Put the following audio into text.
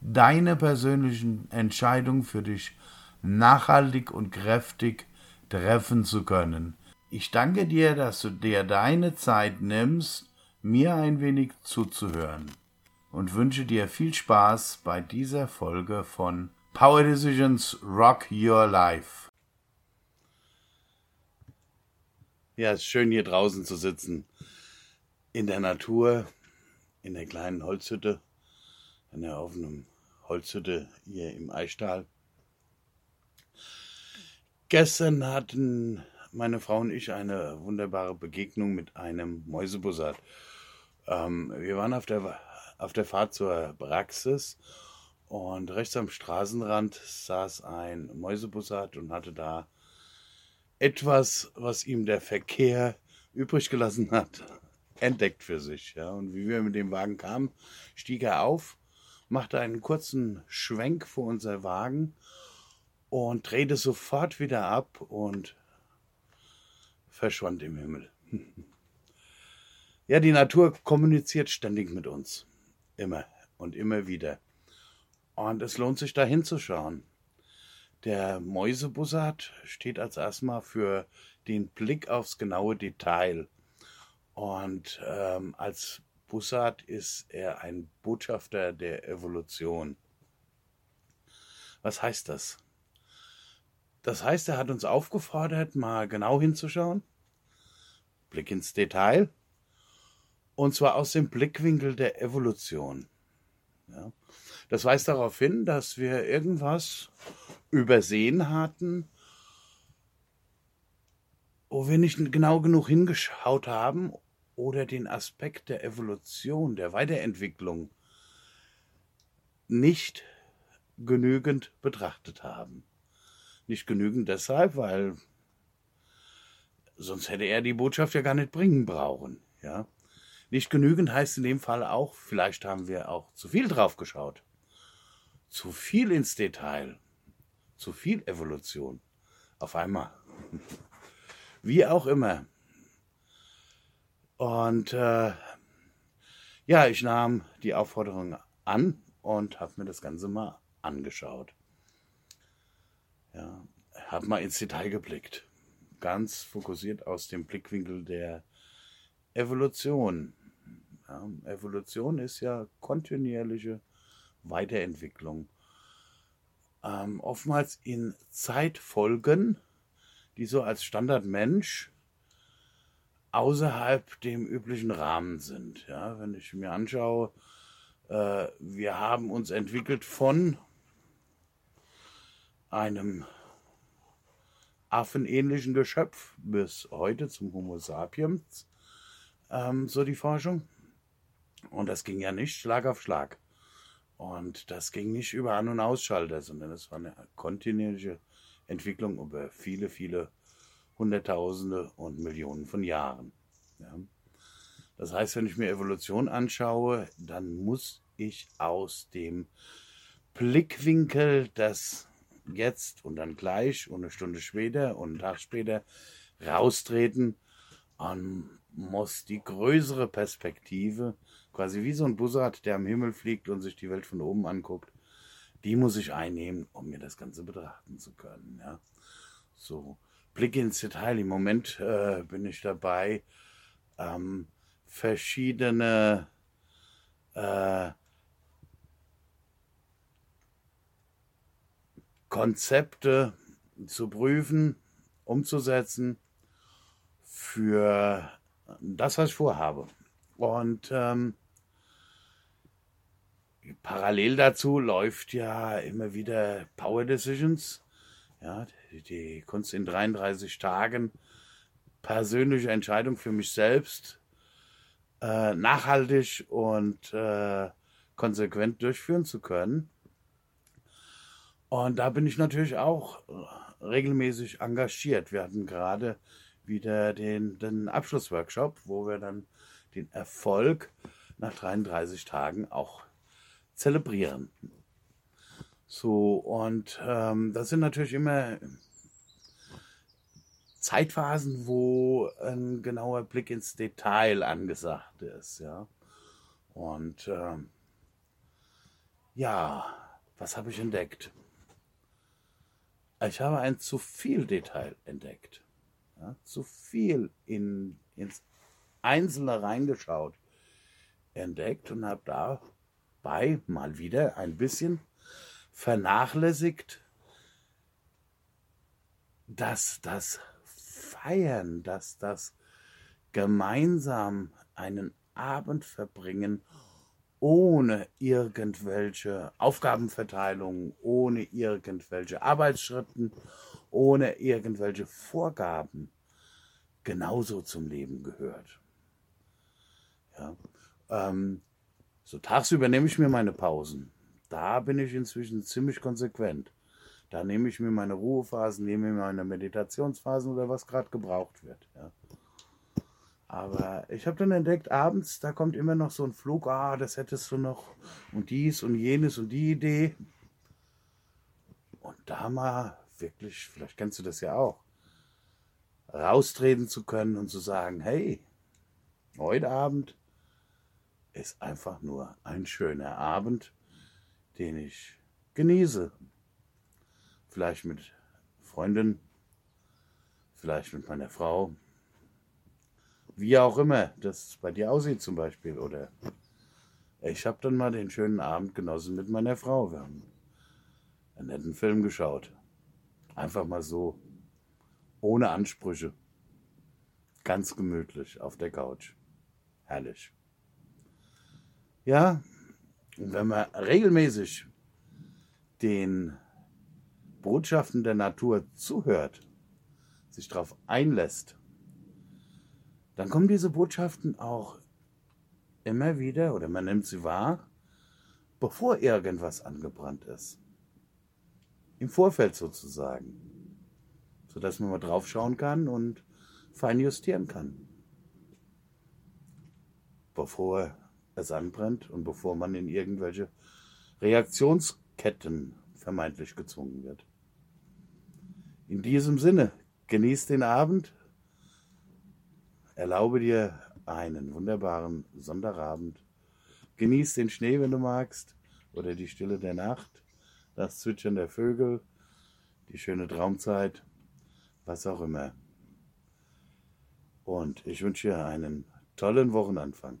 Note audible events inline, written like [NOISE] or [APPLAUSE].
deine persönlichen Entscheidungen für dich nachhaltig und kräftig treffen zu können. Ich danke dir, dass du dir deine Zeit nimmst, mir ein wenig zuzuhören und wünsche dir viel Spaß bei dieser Folge von Power Decisions Rock Your Life. Ja, es ist schön hier draußen zu sitzen. In der Natur, in der kleinen Holzhütte, in der offenen Holzhütte hier im Eichtal. Gestern hatten meine Frau und ich eine wunderbare Begegnung mit einem Mäusebussard. Ähm, wir waren auf der, auf der Fahrt zur Praxis und rechts am Straßenrand saß ein Mäusebussard und hatte da etwas, was ihm der Verkehr übrig gelassen hat, [LAUGHS] entdeckt für sich. Ja. Und wie wir mit dem Wagen kamen, stieg er auf, machte einen kurzen Schwenk vor unser Wagen und drehte sofort wieder ab und verschwand im Himmel. [LAUGHS] Ja, die Natur kommuniziert ständig mit uns. Immer und immer wieder. Und es lohnt sich da hinzuschauen. Der Mäusebussard steht als erstmal für den Blick aufs genaue Detail. Und ähm, als Bussard ist er ein Botschafter der Evolution. Was heißt das? Das heißt, er hat uns aufgefordert, mal genau hinzuschauen. Blick ins Detail. Und zwar aus dem Blickwinkel der Evolution. Ja. Das weist darauf hin, dass wir irgendwas übersehen hatten, wo wir nicht genau genug hingeschaut haben oder den Aspekt der Evolution, der Weiterentwicklung nicht genügend betrachtet haben. Nicht genügend deshalb, weil sonst hätte er die Botschaft ja gar nicht bringen brauchen, ja. Nicht genügend heißt in dem Fall auch, vielleicht haben wir auch zu viel drauf geschaut. Zu viel ins Detail. Zu viel Evolution. Auf einmal. Wie auch immer. Und äh, ja, ich nahm die Aufforderung an und habe mir das Ganze mal angeschaut. Ja, habe mal ins Detail geblickt. Ganz fokussiert aus dem Blickwinkel der Evolution. Ja, Evolution ist ja kontinuierliche Weiterentwicklung. Ähm, oftmals in Zeitfolgen, die so als Standardmensch außerhalb dem üblichen Rahmen sind. Ja, wenn ich mir anschaue, äh, wir haben uns entwickelt von einem affenähnlichen Geschöpf bis heute zum Homo sapiens, ähm, so die Forschung. Und das ging ja nicht Schlag auf Schlag. Und das ging nicht über An- und Ausschalter, sondern es war eine kontinuierliche Entwicklung über viele, viele Hunderttausende und Millionen von Jahren. Ja. Das heißt, wenn ich mir Evolution anschaue, dann muss ich aus dem Blickwinkel, das jetzt und dann gleich und eine Stunde später und einen Tag später raustreten und muss die größere Perspektive quasi wie so ein Bussard, der am Himmel fliegt und sich die Welt von oben anguckt, die muss ich einnehmen, um mir das Ganze betrachten zu können. Ja. So, Blick ins Detail. Im Moment äh, bin ich dabei, ähm, verschiedene äh, Konzepte zu prüfen, umzusetzen für das, was ich vorhabe. Und ähm, parallel dazu läuft ja immer wieder Power Decisions. Ja, die, die Kunst in 33 Tagen, persönliche Entscheidung für mich selbst, äh, nachhaltig und äh, konsequent durchführen zu können. Und da bin ich natürlich auch regelmäßig engagiert. Wir hatten gerade wieder den, den Abschlussworkshop, wo wir dann den Erfolg nach 33 Tagen auch zelebrieren. So, und ähm, das sind natürlich immer Zeitphasen, wo ein genauer Blick ins Detail angesagt ist, ja. Und ähm, ja, was habe ich entdeckt? Ich habe ein zu viel Detail entdeckt. Ja, zu viel in, ins Einzelne reingeschaut, entdeckt und habe dabei mal wieder ein bisschen vernachlässigt, dass das Feiern, dass das gemeinsam einen Abend verbringen ohne irgendwelche Aufgabenverteilung, ohne irgendwelche Arbeitsschritten, ohne irgendwelche Vorgaben genauso zum Leben gehört. Ja, ähm, so tagsüber nehme ich mir meine Pausen. Da bin ich inzwischen ziemlich konsequent. Da nehme ich mir meine Ruhephasen, nehme mir meine Meditationsphasen oder was gerade gebraucht wird. Ja. Aber ich habe dann entdeckt, abends, da kommt immer noch so ein Flug, ah, das hättest du noch und dies und jenes und die Idee. Und da mal wirklich, vielleicht kennst du das ja auch, raustreten zu können und zu sagen, hey, heute Abend ist einfach nur ein schöner Abend, den ich genieße. Vielleicht mit Freundin, vielleicht mit meiner Frau, wie auch immer das bei dir aussieht zum Beispiel. Oder ich habe dann mal den schönen Abend genossen mit meiner Frau. Wir haben einen netten Film geschaut. Einfach mal so, ohne Ansprüche. Ganz gemütlich auf der Couch. Herrlich. Ja, wenn man regelmäßig den Botschaften der Natur zuhört, sich darauf einlässt, dann kommen diese Botschaften auch immer wieder, oder man nimmt sie wahr, bevor irgendwas angebrannt ist. Im Vorfeld sozusagen. Sodass man mal drauf schauen kann und fein justieren kann. Bevor es anbrennt und bevor man in irgendwelche Reaktionsketten vermeintlich gezwungen wird. In diesem Sinne, genießt den Abend, Erlaube dir einen wunderbaren Sonntagabend. Genieß den Schnee, wenn du magst, oder die Stille der Nacht, das Zwitschern der Vögel, die schöne Traumzeit, was auch immer. Und ich wünsche dir einen tollen Wochenanfang.